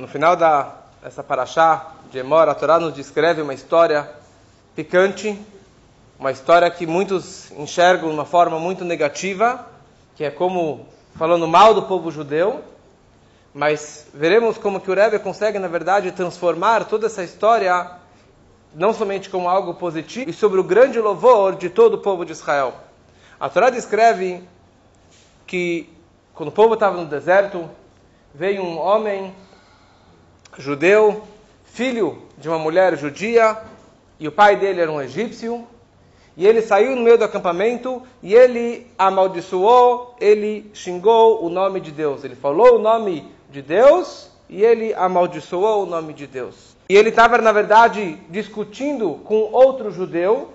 no final da essa paraxá de Emor, a Torá nos descreve uma história picante, uma história que muitos enxergam de uma forma muito negativa, que é como falando mal do povo judeu, mas veremos como que o Rebbe consegue, na verdade, transformar toda essa história não somente como algo positivo, e sobre o grande louvor de todo o povo de Israel. A Torá descreve que quando o povo estava no deserto, veio um homem judeu, filho de uma mulher judia, e o pai dele era um egípcio, e ele saiu no meio do acampamento e ele amaldiçoou, ele xingou o nome de Deus. Ele falou o nome de Deus e ele amaldiçoou o nome de Deus. E ele estava, na verdade, discutindo com outro judeu,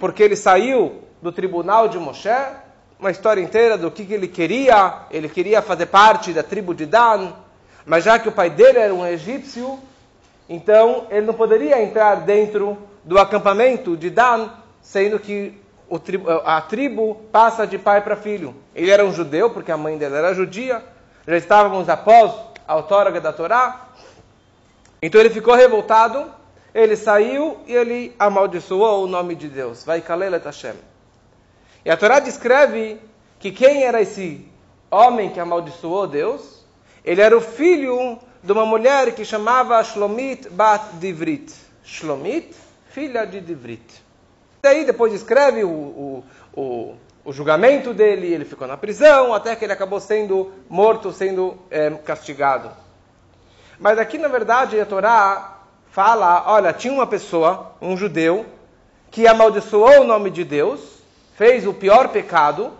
porque ele saiu do tribunal de Moshe, uma história inteira do que, que ele queria. Ele queria fazer parte da tribo de Dan, mas já que o pai dele era um egípcio, então ele não poderia entrar dentro do acampamento de Dan, sendo que a tribo passa de pai para filho. Ele era um judeu, porque a mãe dele era judia, já estávamos após a outorga da Torá. Então ele ficou revoltado, ele saiu e ele amaldiçoou o nome de Deus. Vai Kalelet Hashem. E a Torá descreve que quem era esse homem que amaldiçoou Deus? Ele era o filho de uma mulher que chamava Shlomit Bat Divrit. Shlomit, filha de Divrit. Daí depois descreve o, o, o o julgamento dele, ele ficou na prisão, até que ele acabou sendo morto, sendo é, castigado. Mas aqui, na verdade, a Torá fala: olha, tinha uma pessoa, um judeu, que amaldiçoou o nome de Deus, fez o pior pecado,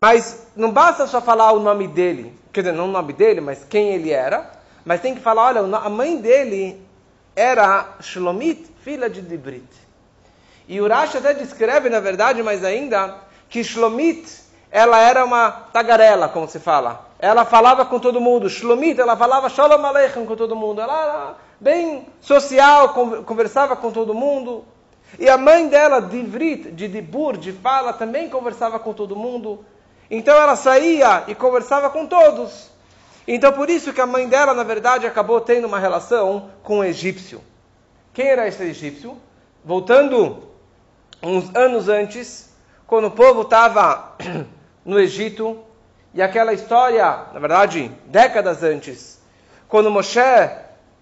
mas não basta só falar o nome dele, quer dizer, não o nome dele, mas quem ele era, mas tem que falar: olha, a mãe dele era Shlomit, filha de Dibrit. E Urash até descreve, na verdade, mas ainda, que Shlomit, ela era uma tagarela, como se fala. Ela falava com todo mundo. Shlomit, ela falava Shalom Aleichem com todo mundo. Ela era bem social, conversava com todo mundo. E a mãe dela, Divrit, de Dibur, de fala, também conversava com todo mundo. Então ela saía e conversava com todos. Então por isso que a mãe dela, na verdade, acabou tendo uma relação com o egípcio. Quem era esse egípcio? Voltando uns anos antes, quando o povo estava no Egito, e aquela história, na verdade, décadas antes, quando Moshe,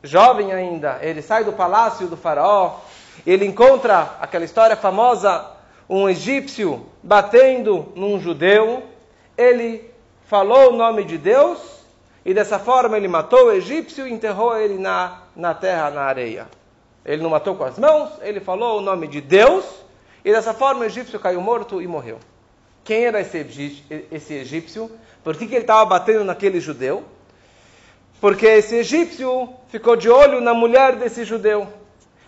jovem ainda, ele sai do palácio do faraó, ele encontra aquela história famosa, um egípcio batendo num judeu, ele falou o nome de Deus, e dessa forma ele matou o egípcio e enterrou ele na, na terra, na areia. Ele não matou com as mãos, ele falou o nome de Deus, e dessa forma o egípcio caiu morto e morreu. Quem era esse egípcio? Esse egípcio? Por que, que ele estava batendo naquele judeu? Porque esse egípcio ficou de olho na mulher desse judeu.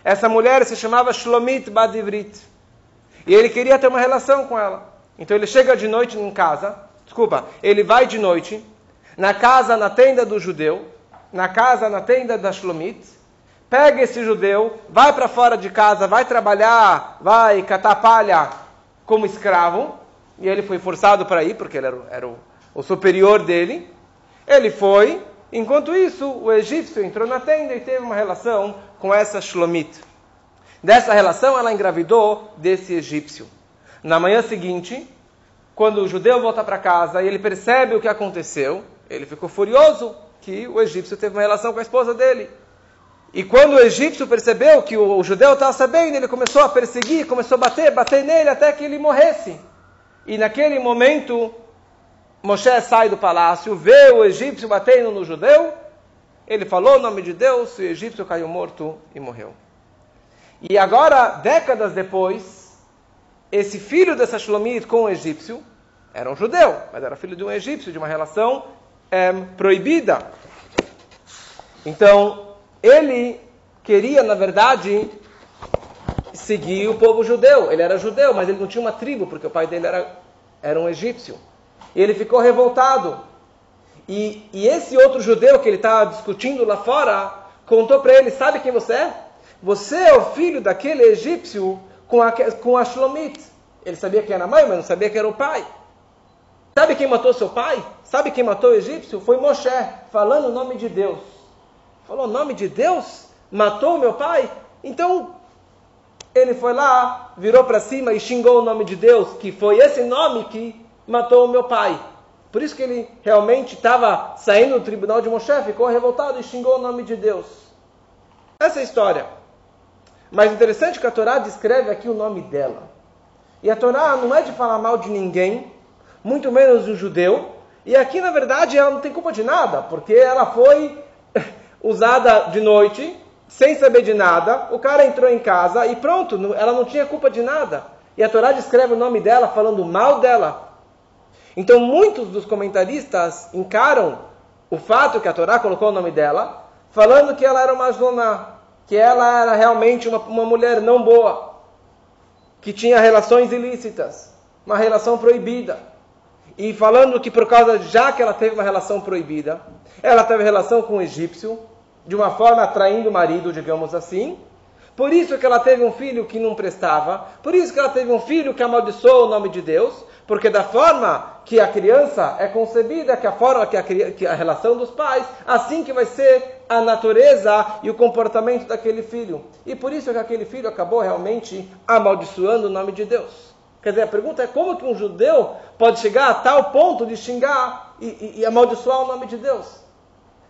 Essa mulher se chamava Shlomit Badivrit. E ele queria ter uma relação com ela. Então ele chega de noite em casa, desculpa, ele vai de noite na casa, na tenda do judeu, na casa, na tenda da Shlomit, pega esse judeu, vai para fora de casa, vai trabalhar, vai catar palha como escravo, e ele foi forçado para ir, porque ele era, era o, o, superior dele. Ele foi, enquanto isso, o egípcio entrou na tenda e teve uma relação com essa Shlomit. Dessa relação, ela engravidou desse egípcio. Na manhã seguinte, quando o judeu volta para casa e ele percebe o que aconteceu, ele ficou furioso que o egípcio teve uma relação com a esposa dele. E quando o egípcio percebeu que o, judeu estava sabendo, ele começou a perseguir, começou a bater, bater nele até que ele morresse. E naquele momento, Moshe sai do palácio, vê o egípcio batendo no judeu, ele falou o nome de Deus, e o egípcio caiu morto e morreu. E agora, décadas depois, esse filho dessa Shlomit com o egípcio era um judeu, mas era filho de um egípcio, de uma relação é, proibida. Então, ele queria, na verdade, seguir o povo judeu. Ele era judeu, mas ele não tinha uma tribo, porque o pai dele era, era um egípcio. E ele ficou revoltado. E, e esse outro judeu que ele estava discutindo lá fora, contou para ele: Sabe quem você é? Você é o filho daquele egípcio com a, com a Shlomit. Ele sabia que era a mãe, mas não sabia que era o pai. Sabe quem matou seu pai? Sabe quem matou o egípcio? Foi Moshe, falando o nome de Deus. falou o nome de Deus, matou meu pai. Então ele foi lá, virou para cima e xingou o nome de Deus, que foi esse nome que matou o meu pai. Por isso que ele realmente estava saindo do tribunal de Moshe, ficou revoltado e xingou o nome de Deus. Essa é a história. Mas interessante que a Torá descreve aqui o nome dela. E a Torá não é de falar mal de ninguém, muito menos do judeu. E aqui, na verdade, ela não tem culpa de nada, porque ela foi usada de noite, sem saber de nada. O cara entrou em casa e pronto, ela não tinha culpa de nada. E a Torá descreve o nome dela falando mal dela. Então, muitos dos comentaristas encaram o fato que a Torá colocou o nome dela, falando que ela era uma zona, que ela era realmente uma, uma mulher não boa, que tinha relações ilícitas, uma relação proibida. E falando que por causa, já que ela teve uma relação proibida, ela teve relação com o egípcio, de uma forma atraindo o marido, digamos assim. Por isso que ela teve um filho que não prestava, por isso que ela teve um filho que amaldiçoou o nome de Deus, porque da forma que a criança é concebida, que a forma que a, que a relação dos pais, assim que vai ser a natureza e o comportamento daquele filho. E por isso que aquele filho acabou realmente amaldiçoando o nome de Deus. Quer dizer, a pergunta é como que um judeu pode chegar a tal ponto de xingar e, e, e amaldiçoar o nome de Deus?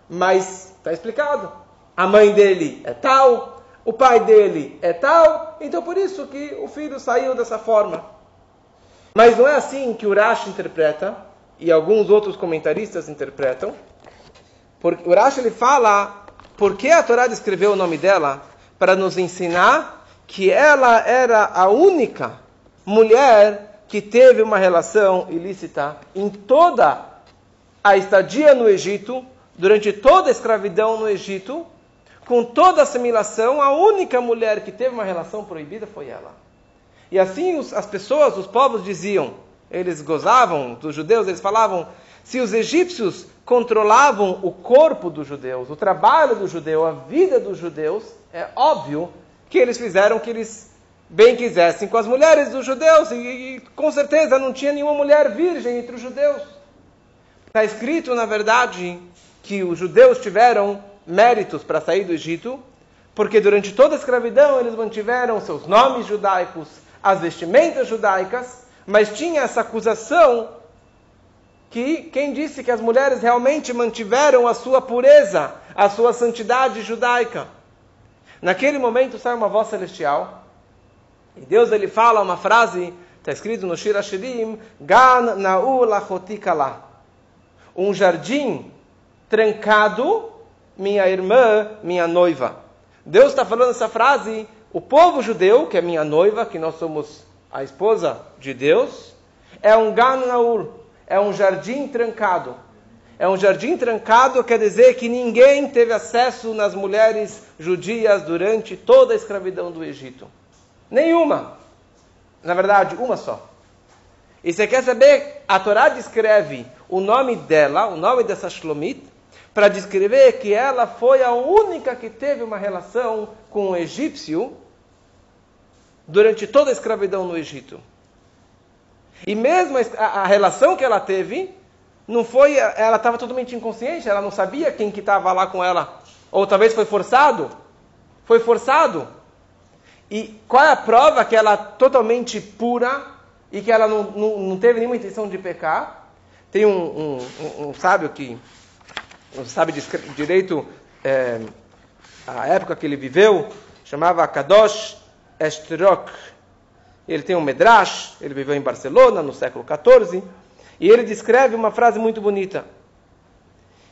Mas está explicado. A mãe dele é tal, o pai dele é tal, então por isso que o filho saiu dessa forma. Mas não é assim que o Rashi interpreta, e alguns outros comentaristas interpretam. Porque o Rashi ele fala por que a Torá descreveu o nome dela para nos ensinar que ela era a única mulher que teve uma relação ilícita em toda a estadia no Egito, durante toda a escravidão no Egito, com toda a assimilação, a única mulher que teve uma relação proibida foi ela. E assim os, as pessoas, os povos diziam, eles gozavam dos judeus, eles falavam, se os egípcios controlavam o corpo dos judeus, o trabalho do judeu, a vida dos judeus, é óbvio que eles fizeram o que eles bem quisessem com as mulheres dos judeus, e, e com certeza não tinha nenhuma mulher virgem entre os judeus. Está escrito, na verdade, que os judeus tiveram méritos para sair do Egito, porque durante toda a escravidão eles mantiveram seus nomes judaicos, as vestimentas judaicas, mas tinha essa acusação que quem disse que as mulheres realmente mantiveram a sua pureza, a sua santidade judaica. Naquele momento sai uma voz celestial e Deus ele fala uma frase, está escrito no Shira Shirim, Gan na'u lachotikala. Um jardim trancado, minha irmã, minha noiva. Deus está falando essa frase o povo judeu, que é minha noiva, que nós somos a esposa de Deus, é um Ganaur, é um jardim trancado. É um jardim trancado quer dizer que ninguém teve acesso nas mulheres judias durante toda a escravidão do Egito. Nenhuma. Na verdade, uma só. E você quer saber? A Torá descreve o nome dela, o nome dessa Shlomit, para descrever que ela foi a única que teve uma relação com o egípcio durante toda a escravidão no Egito. E mesmo a, a relação que ela teve, não foi, ela estava totalmente inconsciente, ela não sabia quem que estava lá com ela. Ou talvez foi forçado. Foi forçado. E qual é a prova que ela é totalmente pura e que ela não, não, não teve nenhuma intenção de pecar? Tem um, um, um, um sábio que não sabe direito é, a época que ele viveu, chamava Kadosh Estrok. Ele tem um Medrash, ele viveu em Barcelona no século XIV, e ele descreve uma frase muito bonita,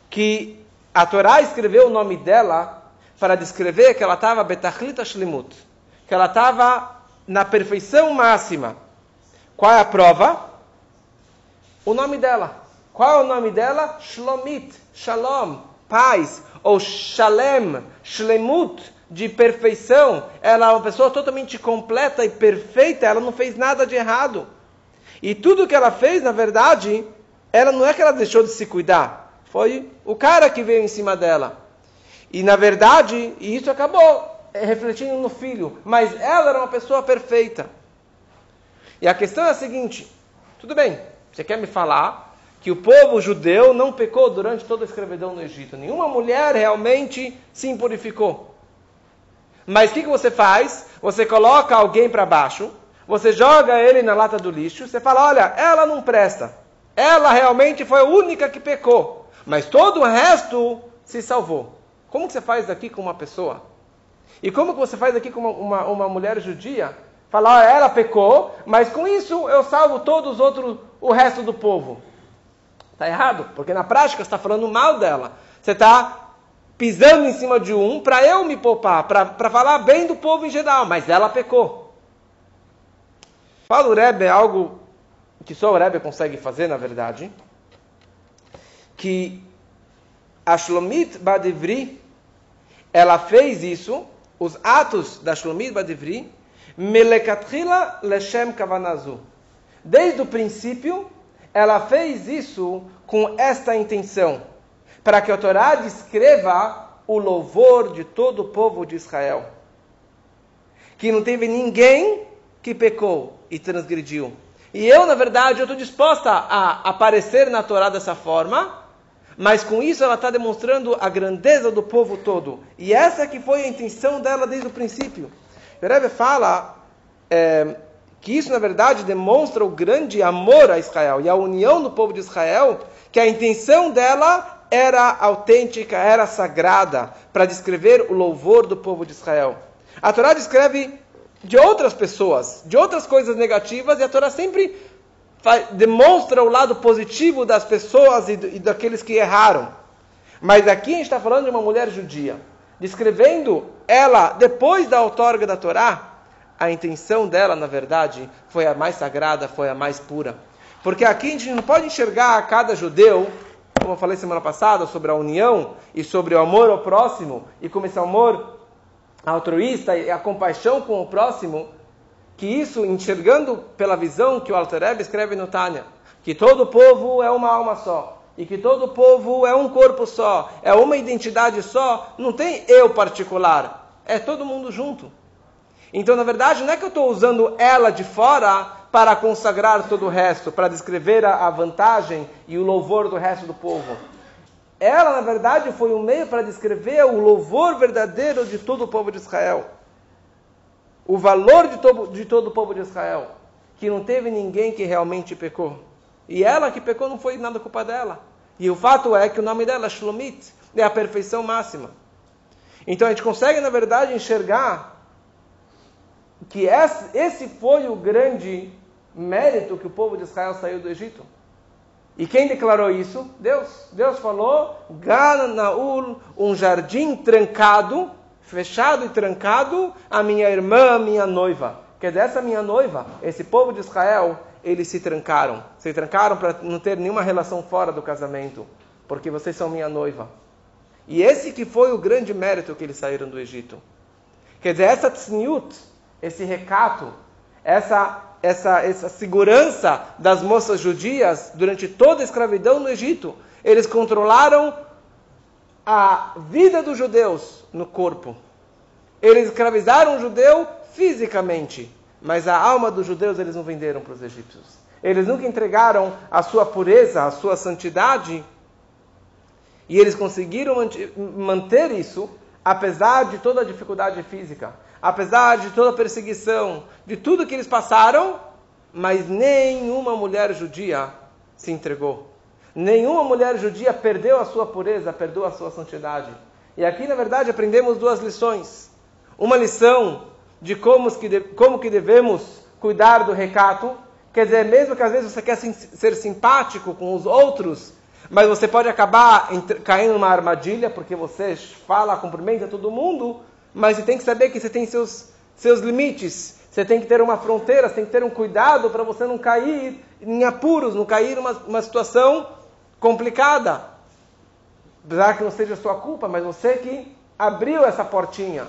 que a Torá escreveu o nome dela para descrever que ela estava Betachlita Shlimut, que ela estava na perfeição máxima. Qual é a prova? O nome dela. Qual é o nome dela? Shlomit, Shalom, paz, ou Shalem, Shlemut, de perfeição, ela é uma pessoa totalmente completa e perfeita, ela não fez nada de errado. E tudo que ela fez, na verdade, ela não é que ela deixou de se cuidar, foi o cara que veio em cima dela. E na verdade, isso acabou refletindo no filho, mas ela era uma pessoa perfeita. E a questão é a seguinte: tudo bem, você quer me falar que o povo judeu não pecou durante toda a escravidão no Egito. Nenhuma mulher realmente se impurificou. Mas o que, que você faz? Você coloca alguém para baixo, você joga ele na lata do lixo, você fala: olha, ela não presta. Ela realmente foi a única que pecou. Mas todo o resto se salvou. Como que você faz daqui com uma pessoa? E como que você faz aqui com uma, uma, uma mulher judia? Falar, ah, ela pecou, mas com isso eu salvo todos os outros, o resto do povo. Está errado, porque na prática você está falando mal dela. Você está pisando em cima de um para eu me poupar, para falar bem do povo em geral, mas ela pecou. Fala o Rebbe é algo que só o Rebbe consegue fazer, na verdade, que a Shlomit Badivri, ela fez isso, os atos da Shlomit Badivri, Melekatrila Leshem Kavanazu. Desde o princípio, ela fez isso com esta intenção, para que a Torá descreva o louvor de todo o povo de Israel. Que não teve ninguém que pecou e transgrediu. E eu, na verdade, eu estou disposta a aparecer na Torá dessa forma, mas com isso ela está demonstrando a grandeza do povo todo. E essa que foi a intenção dela desde o princípio. O Rebbe fala é, que isso, na verdade, demonstra o grande amor a Israel e a união do povo de Israel, que a intenção dela era autêntica, era sagrada, para descrever o louvor do povo de Israel. A Torá descreve de outras pessoas, de outras coisas negativas, e a Torá sempre demonstra o lado positivo das pessoas e, e daqueles que erraram. Mas aqui a gente está falando de uma mulher judia, descrevendo ela, depois da outorga da Torá, a intenção dela, na verdade, foi a mais sagrada, foi a mais pura. Porque aqui a gente não pode enxergar a cada judeu, como eu falei semana passada, sobre a união e sobre o amor ao próximo, e como esse amor altruísta e a compaixão com o próximo, que isso, enxergando pela visão que o Alter escreve no Tânia, que todo povo é uma alma só, e que todo povo é um corpo só, é uma identidade só, não tem eu particular, é todo mundo junto. Então, na verdade, não é que eu estou usando ela de fora para consagrar todo o resto, para descrever a vantagem e o louvor do resto do povo. Ela, na verdade, foi um meio para descrever o louvor verdadeiro de todo o povo de Israel. O valor de todo, de todo o povo de Israel. Que não teve ninguém que realmente pecou. E ela que pecou não foi nada culpa dela. E o fato é que o nome dela, Shlomit, é a perfeição máxima. Então a gente consegue, na verdade, enxergar que esse foi o grande mérito que o povo de Israel saiu do Egito. E quem declarou isso? Deus. Deus falou, Naul, um jardim trancado, fechado e trancado, a minha irmã, a minha noiva. Quer dizer, essa minha noiva, esse povo de Israel, eles se trancaram. Se trancaram para não ter nenhuma relação fora do casamento, porque vocês são minha noiva. E esse que foi o grande mérito que eles saíram do Egito. Quer dizer, essa tzniut, esse recato, essa essa, essa segurança das moças judias durante toda a escravidão no Egito. Eles controlaram a vida dos judeus no corpo. Eles escravizaram o judeu fisicamente, mas a alma dos judeus eles não venderam para os egípcios. Eles nunca entregaram a sua pureza, a sua santidade, e eles conseguiram manter isso apesar de toda a dificuldade física apesar de toda a perseguição, de tudo que eles passaram, mas nenhuma mulher judia se entregou. Nenhuma mulher judia perdeu a sua pureza, perdeu a sua santidade. E aqui, na verdade, aprendemos duas lições. Uma lição de como que, como que devemos cuidar do recato. Quer dizer, mesmo que às vezes você quer ser simpático com os outros, mas você pode acabar caindo numa armadilha, porque você fala, cumprimenta todo mundo, mas você tem que saber que você tem seus, seus limites. Você tem que ter uma fronteira, você tem que ter um cuidado para você não cair em apuros, não cair numa uma situação complicada. Apesar que não seja sua culpa, mas você que abriu essa portinha.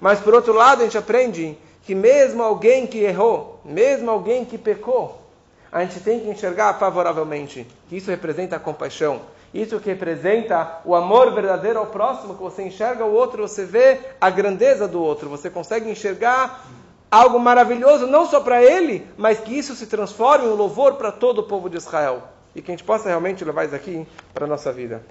Mas por outro lado, a gente aprende que mesmo alguém que errou, mesmo alguém que pecou, a gente tem que enxergar favoravelmente. Que isso representa a compaixão. Isso que representa o amor verdadeiro ao próximo, que você enxerga o outro, você vê a grandeza do outro, você consegue enxergar algo maravilhoso, não só para ele, mas que isso se transforme em um louvor para todo o povo de Israel. e que a gente possa realmente levar isso aqui para a nossa vida.